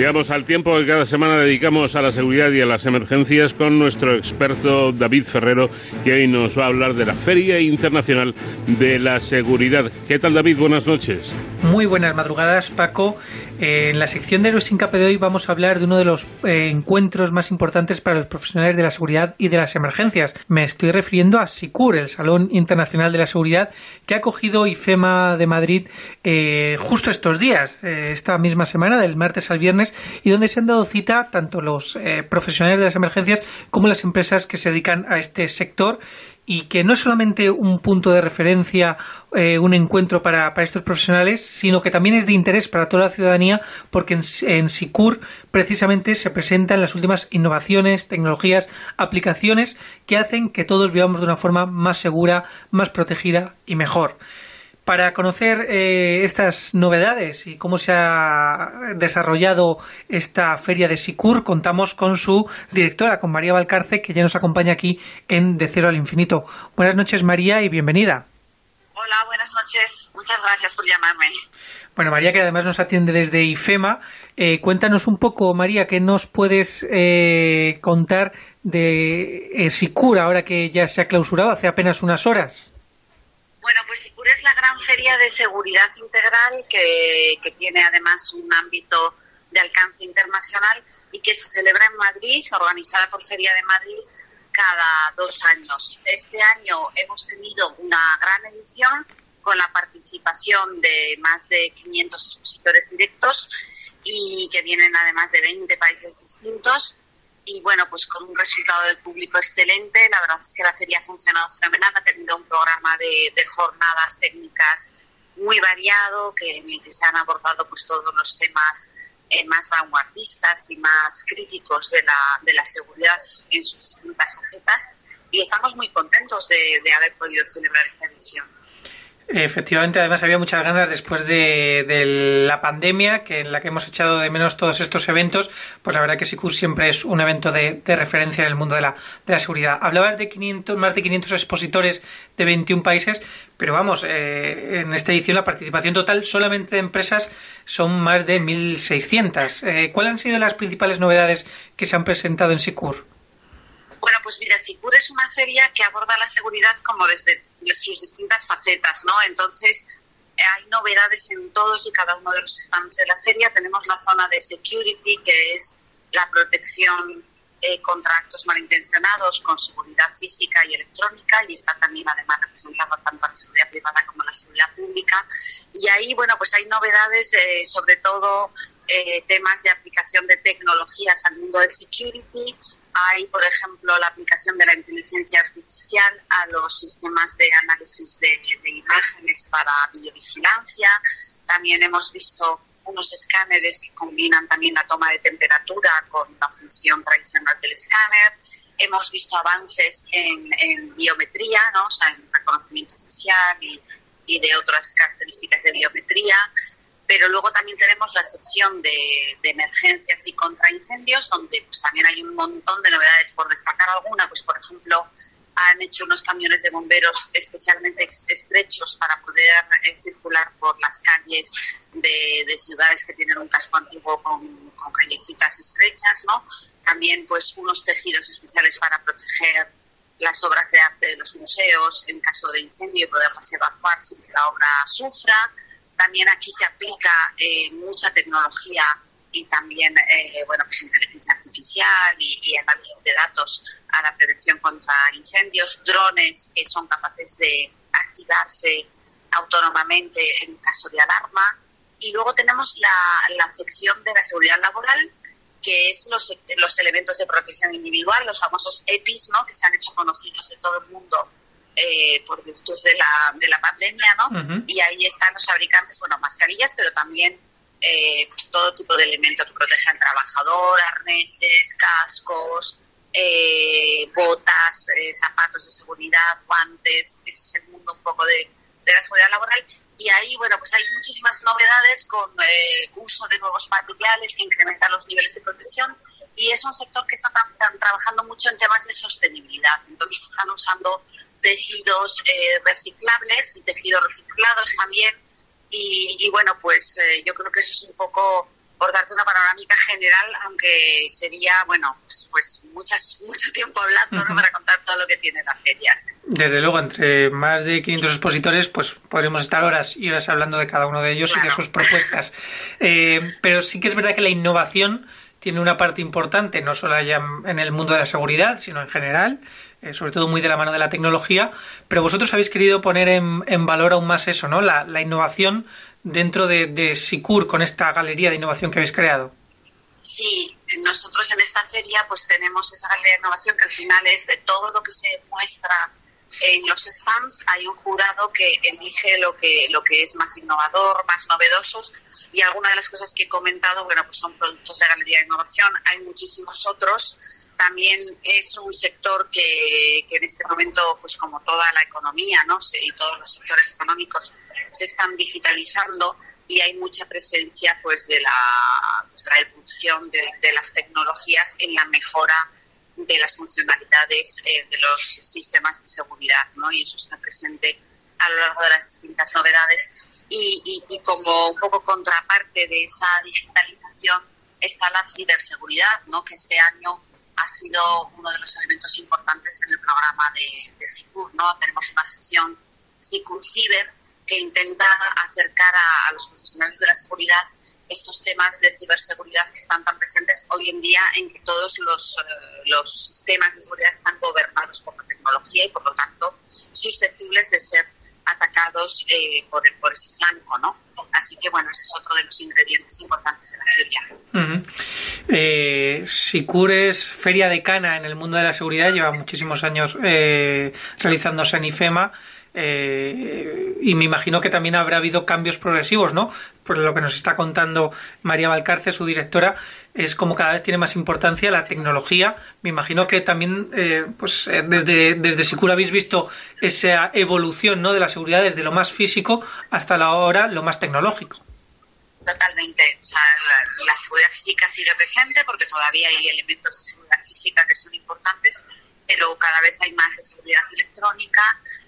Llegamos al tiempo que cada semana dedicamos a la seguridad y a las emergencias con nuestro experto David Ferrero, que hoy nos va a hablar de la Feria Internacional de la Seguridad. ¿Qué tal, David? Buenas noches. Muy buenas madrugadas, Paco. Eh, en la sección de sin de hoy vamos a hablar de uno de los eh, encuentros más importantes para los profesionales de la seguridad y de las emergencias. Me estoy refiriendo a SICUR, el Salón Internacional de la Seguridad, que ha acogido IFEMA de Madrid eh, justo estos días, esta misma semana, del martes al viernes y donde se han dado cita tanto los eh, profesionales de las emergencias como las empresas que se dedican a este sector y que no es solamente un punto de referencia, eh, un encuentro para, estos profesionales, sino que también es de interés para toda la ciudadanía porque en, en SICUR precisamente se presentan las últimas innovaciones, tecnologías, aplicaciones que hacen que todos vivamos de una forma más segura, más protegida y mejor. Para conocer eh, estas novedades y cómo se ha desarrollado esta feria de Sicur, contamos con su directora, con María Valcarce, que ya nos acompaña aquí en De Cero al Infinito. Buenas noches, María, y bienvenida. Hola, buenas noches. Muchas gracias por llamarme. Bueno, María, que además nos atiende desde IFEMA, eh, cuéntanos un poco, María, ¿qué nos puedes eh, contar de Sicur ahora que ya se ha clausurado hace apenas unas horas? Bueno, pues SICUR es la gran feria de seguridad integral que, tiene además un ámbito de alcance internacional y que se celebra en Madrid, organizada por Feria de Madrid cada dos años. Este año hemos tenido una gran edición con la participación de más de 500 expositores directos y que vienen además de 20 países distintos y bueno, pues con un resultado del público excelente. La verdad es que la feria ha funcionado fenomenal, ha tenido un programa de, jornadas técnicas muy variado, que, en el que se han abordado pues todos los temas eh, más vanguardistas y más críticos de la, de la seguridad en sus distintas facetas. Y estamos muy contentos de, de haber podido celebrar esta edición. Efectivamente, además había muchas ganas después de, la pandemia, que en la que hemos echado de menos todos estos eventos, pues la verdad que SICUR siempre es un evento de, referencia en el mundo de la, de la seguridad. Hablabas de 500, más de 500 expositores de 21 países, pero vamos, eh, en esta edición la participación total solamente de empresas son más de 1.600. Eh, ¿Cuáles han sido las principales novedades que se han presentado en SICUR? Bueno, pues mira, SICUR es una feria que aborda la seguridad como desde sus distintas facetas, ¿no? Entonces, hay novedades en todos y cada uno de los stands de la feria. Tenemos la zona de security, que es la protección eh, contra actos malintencionados con seguridad física y electrónica y está también además representado tanto la seguridad privada como la seguridad pública. Y ahí, bueno, pues hay novedades, eh, sobre todo eh, temas de aplicación de tecnologías al mundo del security, hay, por ejemplo, la aplicación de la inteligencia artificial a los sistemas de análisis de, imágenes para videovigilancia. También hemos visto unos escáneres que combinan también la toma de temperatura con la función tradicional del escáner. Hemos visto avances en, biometría, ¿no? sea, en reconocimiento facial y, y de otras características de biometría pero luego también tenemos la sección de, emergencias y contraincendios, donde pues, también hay un montón de novedades. Por destacar alguna, pues por ejemplo, han hecho unos camiones de bomberos especialmente estrechos para poder eh, circular por las calles de, ciudades que tienen un casco antiguo con, callecitas estrechas, ¿no? También pues unos tejidos especiales para proteger las obras de arte de los museos en caso de incendio y poderlas evacuar sin que la obra sufra también aquí se aplica eh, mucha tecnología y también eh, bueno pues inteligencia artificial y, análisis de datos a la prevención contra incendios, drones que son capaces de activarse autónomamente en caso de alarma y luego tenemos la, la sección de la seguridad laboral que es los, los elementos de protección individual, los famosos EPIs, ¿no? que se han hecho conocidos en todo el mundo eh, por virtud de la, de la pandemia, ¿no? Y ahí están los fabricantes, bueno, mascarillas, pero también eh, pues, todo tipo de elementos que protegen al trabajador, arneses, cascos, eh, botas, zapatos de seguridad, guantes, ese es el mundo un poco de, de, la seguridad laboral. Y ahí, bueno, pues hay muchísimas novedades con uso de nuevos materiales que incrementan los niveles de protección y es un sector que está trabajando mucho en temas de sostenibilidad. Entonces están usando tejidos eh, reciclables y tejidos reciclados también Y, bueno, pues eh, yo creo que eso es un poco por darte una panorámica general, aunque sería, bueno, pues, pues muchas, mucho tiempo hablando ¿no? para contar todo lo que tiene la feria. Desde luego, entre más de 500 expositores, pues podremos estar horas y horas hablando de cada uno de ellos y de sus propuestas. Eh, pero sí que es verdad que la innovación tiene una parte importante, no solo allá en el mundo de la seguridad, sino en general, eh, sobre todo muy de la mano de la tecnología, pero vosotros habéis querido poner en, valor aún más eso, ¿no? La, innovación dentro de, de, SICUR con esta galería de innovación que habéis creado. Sí, nosotros en esta feria pues tenemos esa galería de innovación que al final es de todo lo que se muestra en los stands hay un jurado que elige lo que, lo que es más innovador, más novedosos y algunas de las cosas que he comentado, bueno, pues son productos de galería de innovación, hay muchísimos otros. También es un sector que, que en este momento, pues como toda la economía, ¿no? y todos los sectores económicos se están digitalizando y hay mucha presencia pues de la, pues, evolución de, de las tecnologías en la mejora de las funcionalidades eh, de los sistemas de seguridad, ¿no? Y eso está presente a lo largo de las distintas novedades. Y, y, como un poco contraparte de esa digitalización está la ciberseguridad, ¿no? Que este año ha sido uno de los elementos importantes en el programa de, de SICUR, ¿no? Tenemos una sección SICUR Ciber que intenta acercar a, los profesionales de la seguridad estos temas de ciberseguridad que están tan presentes hoy en día en que todos los, eh, los sistemas de seguridad están gobernados por la tecnología y por lo tanto susceptibles de ser atacados eh, por, por ese flanco, ¿no? Así que bueno, ese es otro de los ingredientes importantes de la feria. Eh, Sicures, feria decana en el mundo de la seguridad, lleva muchísimos años eh, realizándose en IFEMA. Eh, y me imagino que también habrá habido cambios progresivos, ¿no? Por lo que nos está contando María Valcarce, su directora, es como cada vez tiene más importancia la tecnología. Me imagino que también, eh, pues eh, desde, desde Sicura habéis visto esa evolución, ¿no? De la seguridad desde lo más físico hasta la hora lo más tecnológico. Totalmente. O sea, la, seguridad física sigue presente porque todavía hay elementos de seguridad física que son importantes, pero cada vez hay más seguridad electrónica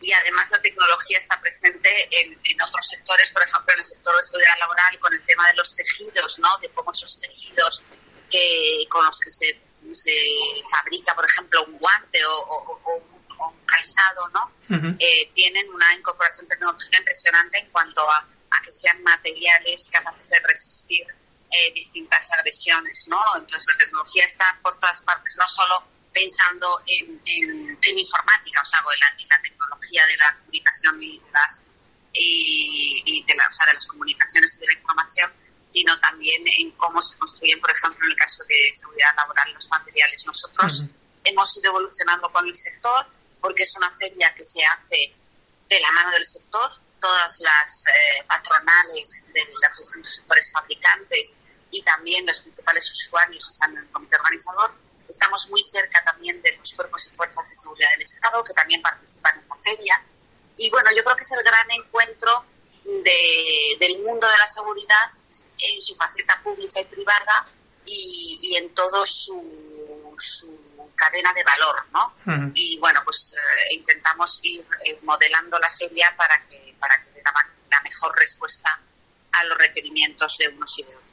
y además la tecnología está presente en, en, otros sectores, por ejemplo en el sector de seguridad laboral con el tema de los tejidos, ¿no? de cómo esos tejidos que, con los que se, se fabrica, por ejemplo, un guante o, o, un calzado, ¿no? eh, tienen una incorporación tecnológica impresionante en cuanto a, a que sean materiales capaces de resistir eh, distintas agresiones, ¿no? Entonces la tecnología está por todas partes, no solo pensando en, en, informática, o sea, en la, tecnología de la comunicación y de las y, de, la, o sea, de las comunicaciones y de la información, sino también en cómo se construyen, por ejemplo, en el caso de seguridad laboral, los materiales. Nosotros hemos ido evolucionando con el sector porque es una feria que se hace de la mano del sector, todas las eh, patronales de los distintos sectores fabricantes y también los principales usuarios están en el comité organizador. Estamos muy cerca también de los cuerpos y fuerzas de seguridad del Estado que también participan en la feria. Y bueno, yo creo que es el gran encuentro de, del mundo de la seguridad en su faceta pública y privada y, y en todo su, su, cadena de valor, ¿no? Y bueno, pues eh, intentamos ir eh, modelando la feria para que, para que dé la, la mejor respuesta a los requerimientos de unos y de otros.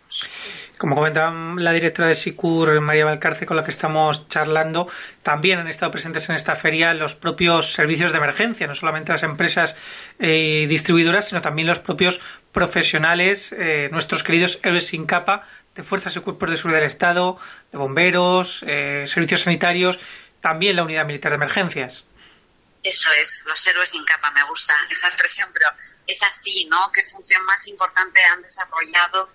Como comentaba la directora de SICUR, María Valcarce, con la que estamos charlando, también han estado presentes en esta feria los propios servicios de emergencia, no solamente las empresas eh, distribuidoras, sino también los propios profesionales, eh, nuestros queridos héroes sin capa de fuerzas y cuerpos de seguridad del Estado, de bomberos, eh, servicios sanitarios, también la unidad militar de emergencias. Eso es, los héroes sin capa, me gusta esa expresión, pero es así, ¿no? ¿Qué función más importante han desarrollado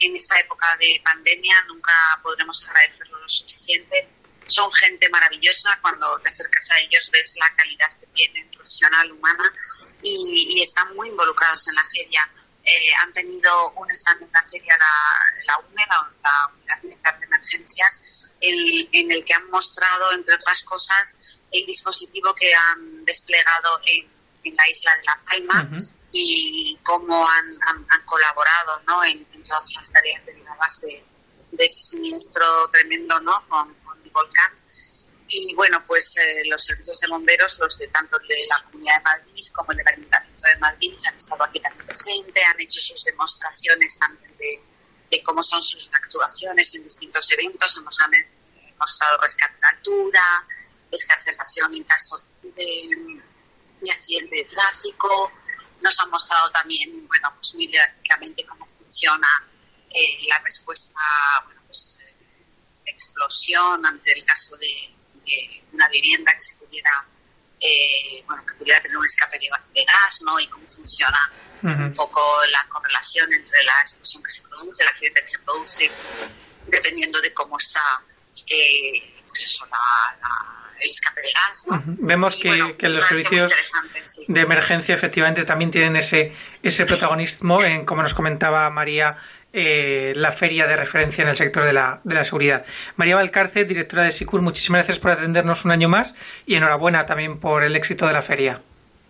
en esta época de pandemia nunca podremos agradecerlo lo suficiente. Son gente maravillosa, cuando te acercas a ellos ves la calidad que tienen profesional, humana, y, están muy involucrados en la feria. Eh, han tenido un stand en la feria, la, la UME, la, Unidad Militar de Emergencias, en, el que han mostrado, entre otras cosas, el dispositivo que han desplegado en, la isla de La Palma y cómo han, colaborado ¿no? en, todas las tareas derivadas de, de ese siniestro tremendo ¿no? con, el volcán. Y bueno, pues eh, los servicios de bomberos, los de tanto de la Comunidad de Madrid como el del Ayuntamiento de Madrid han estado aquí también presentes, han hecho sus demostraciones también de, de cómo son sus actuaciones en distintos eventos, nos han mostrado rescate de altura, escarcelación en caso de, de accidente de tráfico, nos han mostrado también, bueno, pues muy didácticamente cómo funciona eh, la respuesta, bueno, pues eh, de explosión ante el caso de, de una vivienda que se pudiera, eh, bueno, que pudiera tener un escape de, de gas, ¿no? Y cómo funciona uh -huh. un poco la correlación entre la explosión que se produce, el accidente que se produce, dependiendo de cómo está, eh, pues eso, la, la el escape de gas. ¿no? Uh -huh. Vemos que, bueno, que los servicios sí. de emergencia efectivamente también tienen ese, ese protagonismo en, como nos comentaba María, eh, la feria de referencia en el sector de la, de la seguridad. María Valcarce, directora de SICUR, muchísimas gracias por atendernos un año más y enhorabuena también por el éxito de la feria.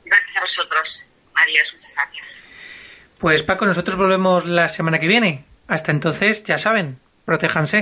Gracias a vosotros. Adiós, muchas gracias. Pues Paco, nosotros volvemos la semana que viene. Hasta entonces, ya saben, protéjanse.